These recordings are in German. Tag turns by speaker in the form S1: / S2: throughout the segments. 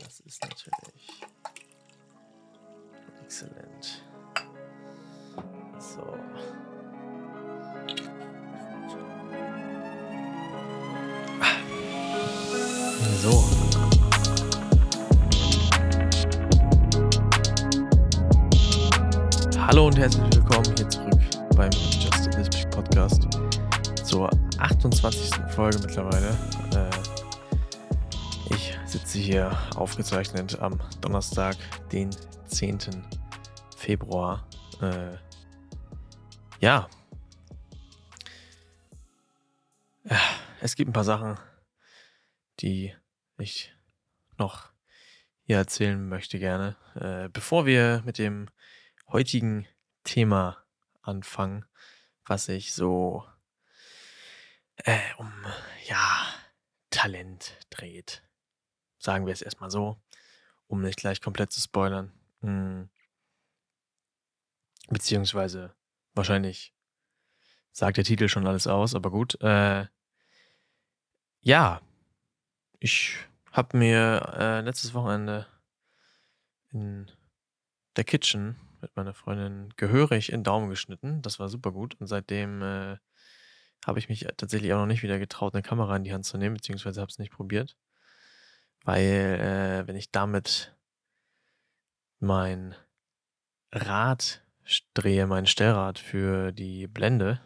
S1: Das ist natürlich exzellent. So. So. Hallo und herzlich willkommen hier zurück beim Just a This Podcast zur 28. Folge mittlerweile. Äh, sitze hier aufgezeichnet am Donnerstag, den 10. Februar. Äh, ja. Es gibt ein paar Sachen, die ich noch hier erzählen möchte gerne. Äh, bevor wir mit dem heutigen Thema anfangen, was sich so äh, um ja Talent dreht. Sagen wir es erstmal so, um nicht gleich komplett zu spoilern. Hm. Beziehungsweise wahrscheinlich sagt der Titel schon alles aus, aber gut. Äh, ja, ich habe mir äh, letztes Wochenende in der Kitchen mit meiner Freundin gehörig in Daumen geschnitten. Das war super gut. Und seitdem äh, habe ich mich tatsächlich auch noch nicht wieder getraut, eine Kamera in die Hand zu nehmen, beziehungsweise habe es nicht probiert. Weil, äh, wenn ich damit mein Rad drehe, mein Stellrad für die Blende,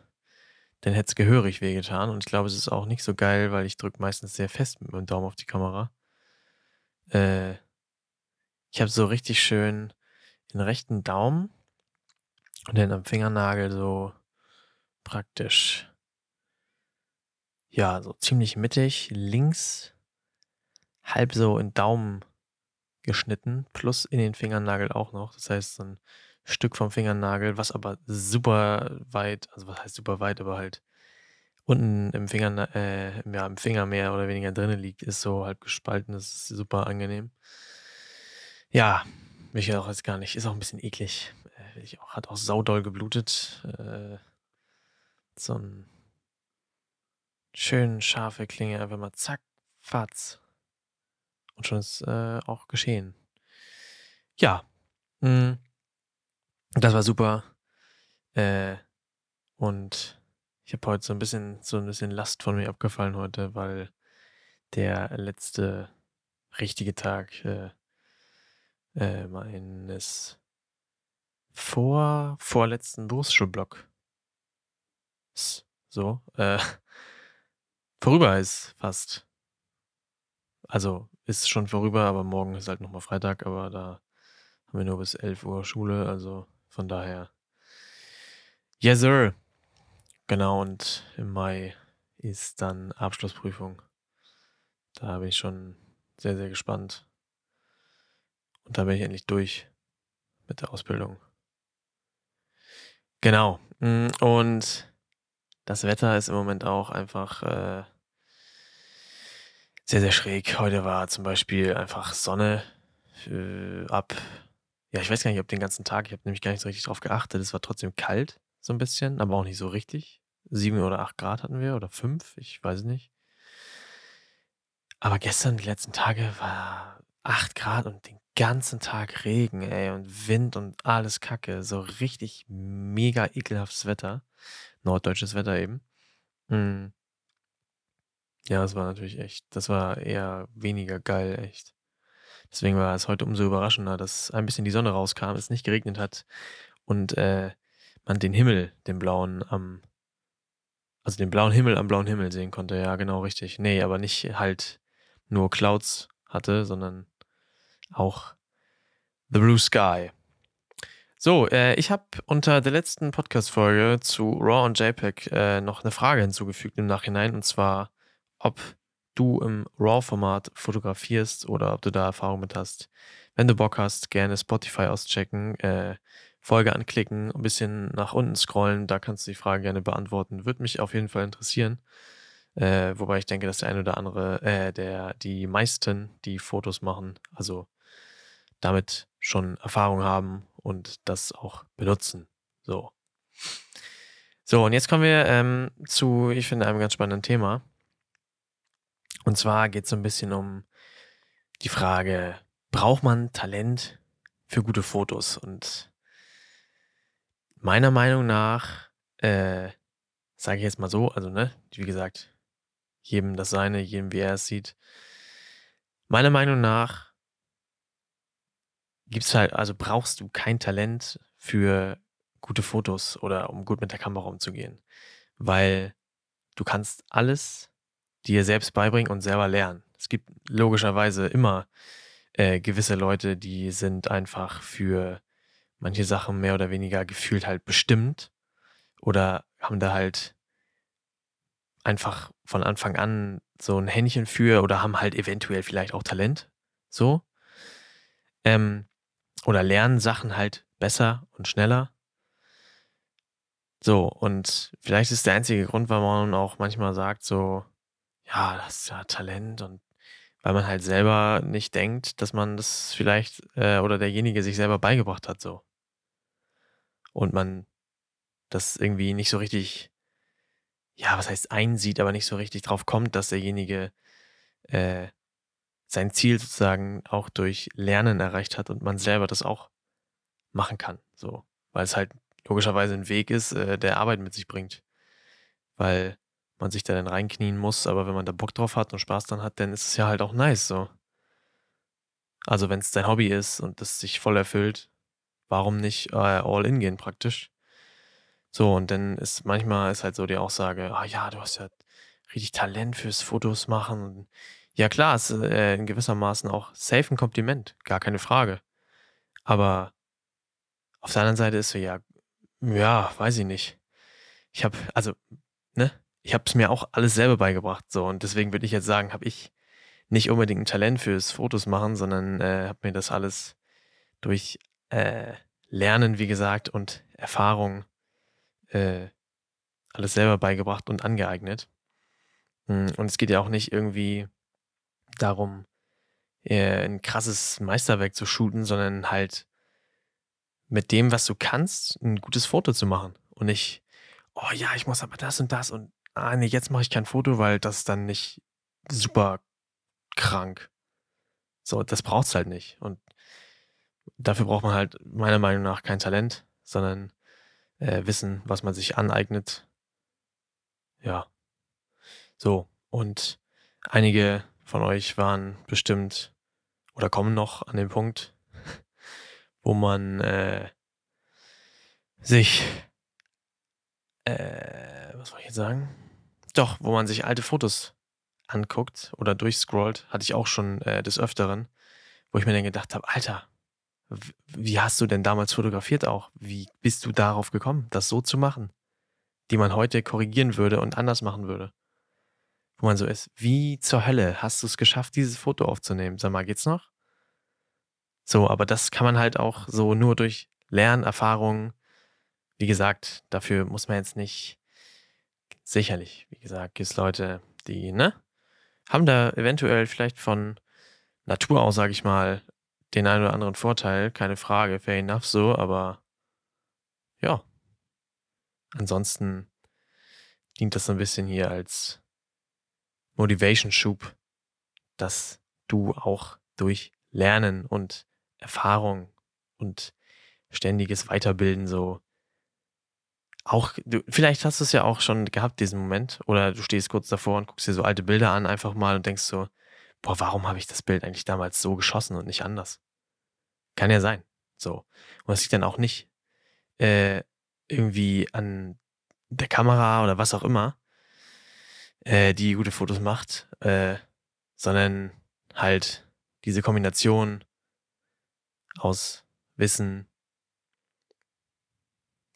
S1: dann hätte es gehörig wehgetan. Und ich glaube, es ist auch nicht so geil, weil ich drücke meistens sehr fest mit meinem Daumen auf die Kamera. Äh, ich habe so richtig schön den rechten Daumen und dann am Fingernagel so praktisch, ja, so ziemlich mittig, links halb so in Daumen geschnitten, plus in den Fingernagel auch noch. Das heißt, so ein Stück vom Fingernagel, was aber super weit, also was heißt super weit, aber halt unten im Finger, äh, ja, im Finger mehr oder weniger drinnen liegt, ist so halb gespalten. Das ist super angenehm. Ja, ich ja auch jetzt gar nicht. Ist auch ein bisschen eklig. Äh, auch, hat auch saudoll geblutet. Äh, so ein schön scharfe Klinge, einfach mal zack, fatz. Und schon ist äh, auch geschehen. Ja. Mh, mm, das war super. Äh, und ich habe heute so ein bisschen so ein bisschen Last von mir abgefallen heute, weil der letzte richtige Tag äh, äh, meines vor vorletzten Berufsschulblock so äh, vorüber ist fast. Also ist schon vorüber, aber morgen ist halt nochmal Freitag, aber da haben wir nur bis 11 Uhr Schule, also von daher. Yes, sir. Genau, und im Mai ist dann Abschlussprüfung. Da bin ich schon sehr, sehr gespannt. Und da bin ich endlich durch mit der Ausbildung. Genau. Mm, und das Wetter ist im Moment auch einfach äh, sehr, sehr schräg. Heute war zum Beispiel einfach Sonne äh, ab ja, ich weiß gar nicht, ob den ganzen Tag, ich habe nämlich gar nicht so richtig drauf geachtet. Es war trotzdem kalt, so ein bisschen, aber auch nicht so richtig. Sieben oder acht Grad hatten wir oder fünf, ich weiß nicht. Aber gestern, die letzten Tage, war acht Grad und den ganzen Tag Regen, ey, und Wind und alles Kacke. So richtig mega ekelhaftes Wetter. Norddeutsches Wetter eben. Mhm. Ja, das war natürlich echt, das war eher weniger geil, echt. Deswegen war es heute umso überraschender, dass ein bisschen die Sonne rauskam, es nicht geregnet hat und äh, man den Himmel, den blauen am, also den blauen Himmel am blauen Himmel sehen konnte. Ja, genau richtig. Nee, aber nicht halt nur Clouds hatte, sondern auch The Blue Sky. So, äh, ich habe unter der letzten Podcast-Folge zu Raw und JPEG äh, noch eine Frage hinzugefügt im Nachhinein, und zwar, ob du im RAW-Format fotografierst oder ob du da Erfahrung mit hast. Wenn du Bock hast, gerne Spotify auschecken, äh, Folge anklicken, ein bisschen nach unten scrollen, da kannst du die Frage gerne beantworten. Würde mich auf jeden Fall interessieren. Äh, wobei ich denke, dass der eine oder andere, äh, der, die meisten, die Fotos machen, also damit schon Erfahrung haben und das auch benutzen. So. So, und jetzt kommen wir ähm, zu, ich finde, einem ganz spannenden Thema. Und zwar geht es so ein bisschen um die Frage, braucht man Talent für gute Fotos? Und meiner Meinung nach, äh, sage ich jetzt mal so, also ne, wie gesagt, jedem das seine, jedem wie er es sieht. Meiner Meinung nach gibt's halt, also brauchst du kein Talent für gute Fotos oder um gut mit der Kamera umzugehen, weil du kannst alles dir selbst beibringen und selber lernen. Es gibt logischerweise immer äh, gewisse Leute, die sind einfach für manche Sachen mehr oder weniger gefühlt halt bestimmt oder haben da halt einfach von Anfang an so ein Händchen für oder haben halt eventuell vielleicht auch Talent. So. Ähm, oder lernen Sachen halt besser und schneller. So, und vielleicht ist der einzige Grund, warum man auch manchmal sagt, so, ja, das ist ja Talent und weil man halt selber nicht denkt, dass man das vielleicht äh, oder derjenige sich selber beigebracht hat, so. Und man das irgendwie nicht so richtig, ja, was heißt einsieht, aber nicht so richtig drauf kommt, dass derjenige äh, sein Ziel sozusagen auch durch Lernen erreicht hat und man selber das auch machen kann, so. Weil es halt logischerweise ein Weg ist, äh, der Arbeit mit sich bringt. Weil man sich da dann reinknien muss, aber wenn man da Bock drauf hat und Spaß dran hat, dann ist es ja halt auch nice so. Also wenn es dein Hobby ist und das sich voll erfüllt, warum nicht äh, all in gehen praktisch? So, und dann ist manchmal ist halt so die Aussage, ah ja, du hast ja richtig Talent fürs Fotos machen. Und ja klar, ist äh, in gewissermaßen auch safe ein Kompliment, gar keine Frage. Aber auf der anderen Seite ist so, ja, ja, weiß ich nicht. Ich habe, also, ne, ich habe es mir auch alles selber beigebracht, so und deswegen würde ich jetzt sagen, habe ich nicht unbedingt ein Talent fürs Fotos machen, sondern äh, habe mir das alles durch äh, Lernen, wie gesagt, und Erfahrung äh, alles selber beigebracht und angeeignet. Hm, und es geht ja auch nicht irgendwie darum, äh, ein krasses Meisterwerk zu shooten, sondern halt mit dem, was du kannst, ein gutes Foto zu machen. Und nicht, oh ja, ich muss aber das und das und ah nee, jetzt mache ich kein Foto, weil das ist dann nicht super krank. So, das braucht's halt nicht. Und dafür braucht man halt meiner Meinung nach kein Talent, sondern äh, Wissen, was man sich aneignet. Ja. So, und einige von euch waren bestimmt oder kommen noch an den Punkt, wo man äh, sich, äh, was soll ich jetzt sagen? Doch, wo man sich alte Fotos anguckt oder durchscrollt, hatte ich auch schon äh, des Öfteren, wo ich mir dann gedacht habe, Alter, wie hast du denn damals fotografiert auch? Wie bist du darauf gekommen, das so zu machen, die man heute korrigieren würde und anders machen würde? Wo man so ist, wie zur Hölle hast du es geschafft, dieses Foto aufzunehmen? Sag mal, geht's noch? So, aber das kann man halt auch so nur durch Lernerfahrungen. Wie gesagt, dafür muss man jetzt nicht sicherlich, wie gesagt, gibt es Leute, die, ne, haben da eventuell vielleicht von Natur aus, sage ich mal, den einen oder anderen Vorteil, keine Frage, fair enough so, aber ja. Ansonsten dient das so ein bisschen hier als Motivation-Schub, dass du auch durch Lernen und Erfahrung und ständiges Weiterbilden so auch, du, vielleicht hast du es ja auch schon gehabt, diesen Moment, oder du stehst kurz davor und guckst dir so alte Bilder an, einfach mal und denkst so, boah, warum habe ich das Bild eigentlich damals so geschossen und nicht anders? Kann ja sein. So. Und es liegt dann auch nicht äh, irgendwie an der Kamera oder was auch immer, äh, die gute Fotos macht, äh, sondern halt diese Kombination aus Wissen,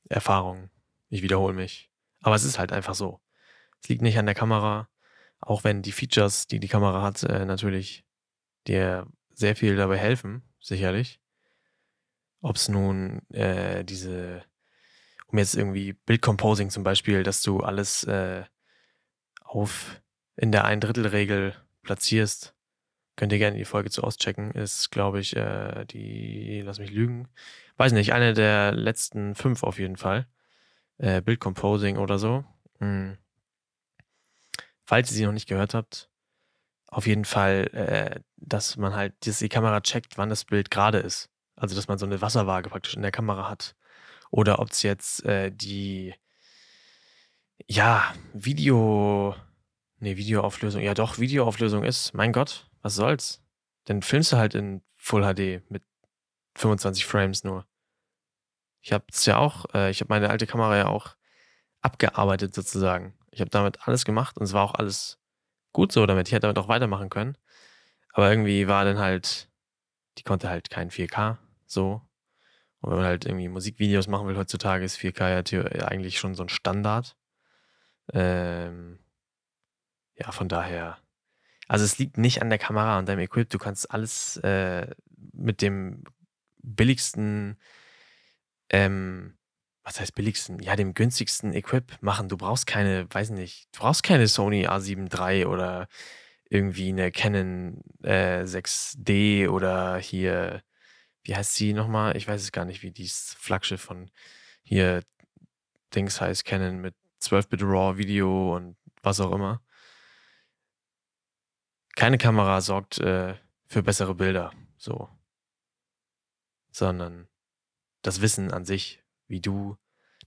S1: Erfahrung ich wiederhole mich. Aber es ist halt einfach so. Es liegt nicht an der Kamera, auch wenn die Features, die die Kamera hat, äh, natürlich dir sehr viel dabei helfen, sicherlich. Ob es nun äh, diese, um jetzt irgendwie Bildcomposing zum Beispiel, dass du alles äh, auf in der Ein-Drittel-Regel platzierst, könnt ihr gerne die Folge zu auschecken. Ist, glaube ich, äh, die, lass mich lügen, weiß nicht, eine der letzten fünf auf jeden Fall äh, Bildcomposing oder so. Hm. Falls ihr sie noch nicht gehört habt, auf jeden Fall, äh, dass man halt dass die Kamera checkt, wann das Bild gerade ist. Also, dass man so eine Wasserwaage praktisch in der Kamera hat. Oder ob es jetzt, äh, die ja, Video ne, Videoauflösung ja doch, Videoauflösung ist. Mein Gott, was soll's? Dann filmst du halt in Full HD mit 25 Frames nur. Ich habe es ja auch äh, ich habe meine alte Kamera ja auch abgearbeitet sozusagen. Ich habe damit alles gemacht und es war auch alles gut so damit. Ich hätte damit auch weitermachen können. Aber irgendwie war dann halt die konnte halt kein 4K so. Und wenn man halt irgendwie Musikvideos machen will heutzutage, ist 4K ja eigentlich schon so ein Standard. Ähm, ja, von daher also, es liegt nicht an der Kamera und deinem Equip. Du kannst alles, äh, mit dem billigsten ähm, was heißt billigsten? Ja, dem günstigsten Equip machen. Du brauchst keine weiß nicht, du brauchst keine Sony A7 III oder irgendwie 'ne Canon, äh, 6D oder hier wie heißt sie noch mal? Ich weiß es gar nicht, wie dieses Flaggschiff von hier Dings heißt, Canon mit 12-Bit RAW Video und was auch immer. Keine Kamera sorgt, äh, für bessere Bilder, so. Sondern das Wissen an sich, wie du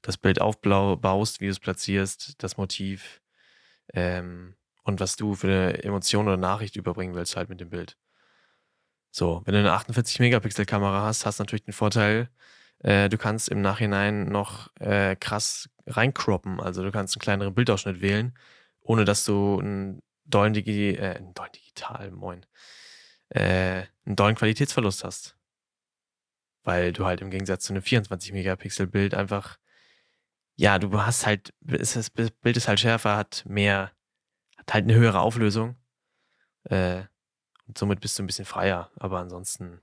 S1: das Bild aufblau baust, wie du's platzierst, das Motiv, ähm, und was du für 'ne Emotion oder Nachricht überbringen willst halt mit dem Bild. So, wenn du 'ne 48 Megapixel Kamera hast, hast du natürlich den Vorteil, äh, du kannst im Nachhinein noch, äh, krass reincroppen. Also, du kannst 'n kleineren Bildausschnitt wählen, ohne dass du 'n dollen Digi äh, 'n dollen Digital, moin, äh, 'n dollen Qualitätsverlust hast. Weil du halt im Gegensatz zu 'nem 24 Megapixel Bild einfach ja, du hast halt das Bi Bild ist halt schärfer, hat mehr hat halt 'ne höhere Auflösung. Äh, und somit bist du 'n bisschen freier, aber ansonsten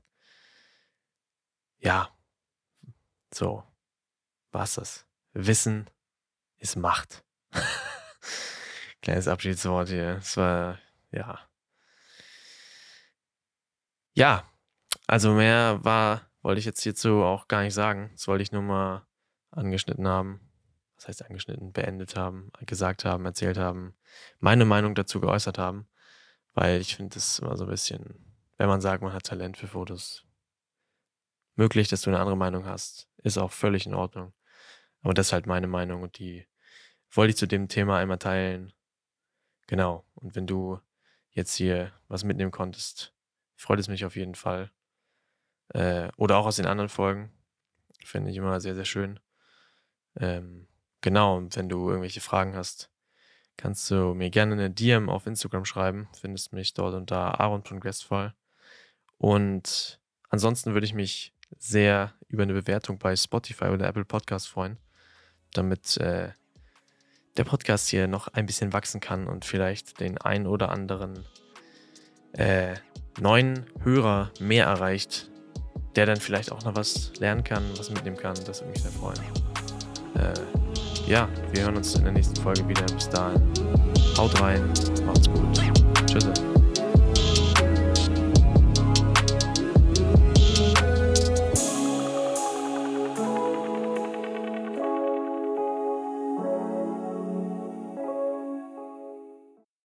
S1: ja, so war's das. Wissen ist Macht. Kleines Abschiedswort hier. Es war ja. Ja, also mehr war wollte ich jetzt hierzu auch gar nicht sagen. Das wollte ich nur mal angeschnitten haben. Was heißt angeschnitten? Beendet haben, gesagt haben, erzählt haben, meine Meinung dazu geäußert haben, weil ich finde das immer so 'n bisschen wenn man sagt, man hat Talent für Fotos möglich, dass du 'ne andere Meinung hast, ist auch völlig in Ordnung. Aber das ist halt meine Meinung und die wollte ich zu dem Thema einmal teilen. Genau. Und wenn du jetzt hier was mitnehmen konntest, freut es mich auf jeden Fall. Äh, oder auch aus den anderen Folgen. Finde ich immer sehr, sehr schön. Ähm, genau, und wenn du irgendwelche Fragen hast, kannst du mir gerne 'ne DM auf Instagram schreiben. Findest mich dort unter aaron.guestful. Und ansonsten würde ich mich sehr über 'ne Bewertung bei Spotify oder Apple Podcast freuen, damit, äh, der Podcast hier noch ein bisschen wachsen kann und vielleicht den einen oder anderen, äh, neuen Hörer mehr erreicht, der dann vielleicht auch noch was lernen kann, was mitnehmen kann. Das würde mich sehr freuen. Äh, ja, wir hören uns in der nächsten Folge wieder. Bis dahin. Haut rein, macht's gut. Tschüsse.